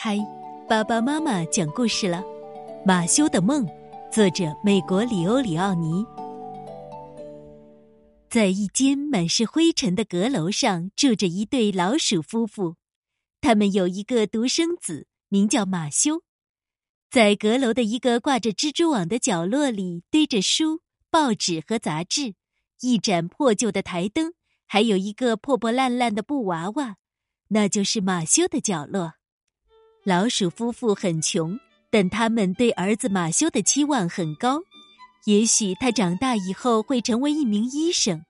嗨，爸爸妈妈讲故事了，《马修的梦》，作者美国里欧里奥尼。在一间满是灰尘的阁楼上，住着一对老鼠夫妇，他们有一个独生子，名叫马修。在阁楼的一个挂着蜘蛛网的角落里，堆着书、报纸和杂志，一盏破旧的台灯，还有一个破破烂烂的布娃娃，那就是马修的角落。老鼠夫妇很穷，但他们对儿子马修的期望很高。也许他长大以后会成为一名医生，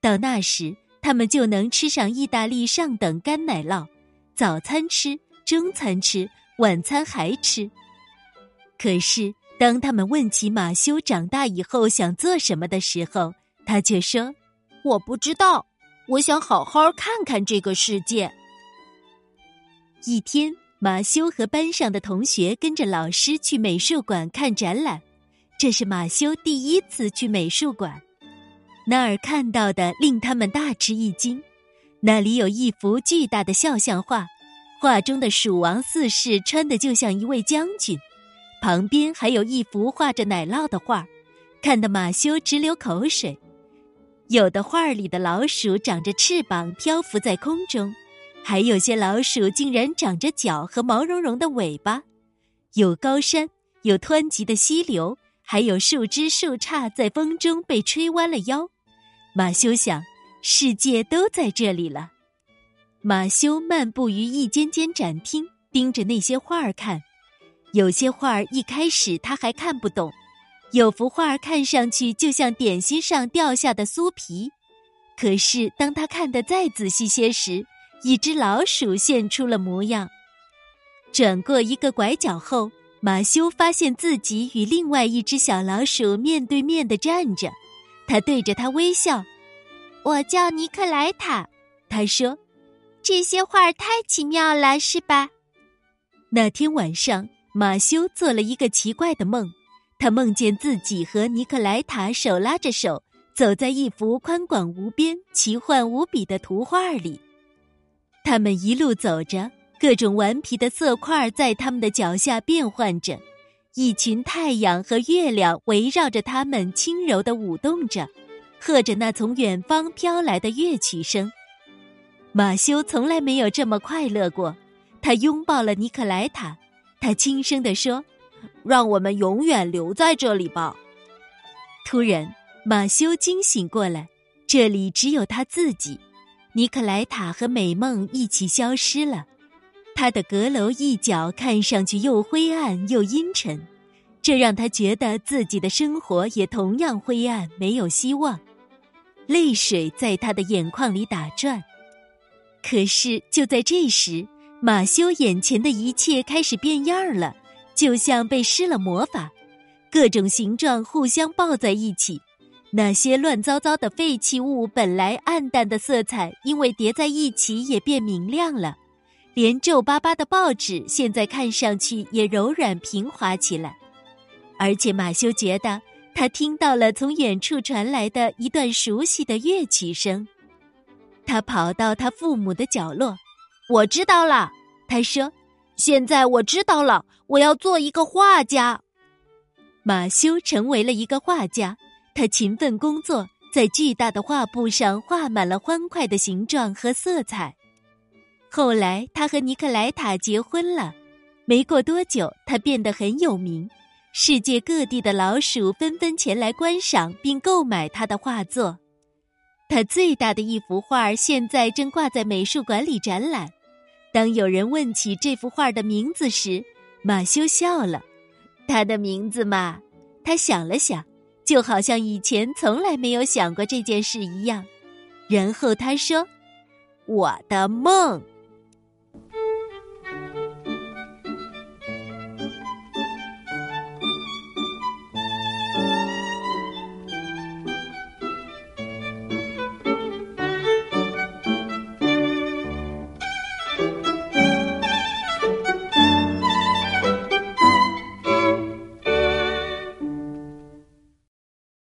到那时他们就能吃上意大利上等干奶酪，早餐吃，中餐吃，晚餐还吃。可是当他们问起马修长大以后想做什么的时候，他却说：“我不知道，我想好好看看这个世界。”一天。马修和班上的同学跟着老师去美术馆看展览，这是马修第一次去美术馆。那儿看到的令他们大吃一惊，那里有一幅巨大的肖像画，画中的蜀王四世穿的就像一位将军，旁边还有一幅画着奶酪的画，看得马修直流口水。有的画里的老鼠长着翅膀，漂浮在空中。还有些老鼠竟然长着脚和毛茸茸的尾巴，有高山，有湍急的溪流，还有树枝树杈在风中被吹弯了腰。马修想，世界都在这里了。马修漫步于一间间展厅，盯着那些画儿看。有些画儿一开始他还看不懂，有幅画儿看上去就像点心上掉下的酥皮，可是当他看得再仔细些时，一只老鼠现出了模样。转过一个拐角后，马修发现自己与另外一只小老鼠面对面的站着。他对着他微笑：“我叫尼克莱塔。”他说：“这些画太奇妙了，是吧？”那天晚上，马修做了一个奇怪的梦。他梦见自己和尼克莱塔手拉着手，走在一幅宽广无边、奇幻无比的图画里。他们一路走着，各种顽皮的色块在他们的脚下变换着，一群太阳和月亮围绕着他们轻柔的舞动着，和着那从远方飘来的乐曲声。马修从来没有这么快乐过，他拥抱了尼克莱塔，他轻声地说：“让我们永远留在这里吧。”突然，马修惊醒过来，这里只有他自己。尼克莱塔和美梦一起消失了，他的阁楼一角看上去又灰暗又阴沉，这让他觉得自己的生活也同样灰暗，没有希望。泪水在他的眼眶里打转。可是就在这时，马修眼前的一切开始变样了，就像被施了魔法，各种形状互相抱在一起。那些乱糟糟的废弃物，本来暗淡的色彩，因为叠在一起也变明亮了；连皱巴巴的报纸，现在看上去也柔软平滑起来。而且马修觉得，他听到了从远处传来的一段熟悉的乐曲声。他跑到他父母的角落，我知道了，他说：“现在我知道了，我要做一个画家。”马修成为了一个画家。他勤奋工作，在巨大的画布上画满了欢快的形状和色彩。后来，他和尼克莱塔结婚了。没过多久，他变得很有名，世界各地的老鼠纷纷前来观赏并购买他的画作。他最大的一幅画现在正挂在美术馆里展览。当有人问起这幅画的名字时，马修笑了。他的名字嘛，他想了想。就好像以前从来没有想过这件事一样，然后他说：“我的梦。”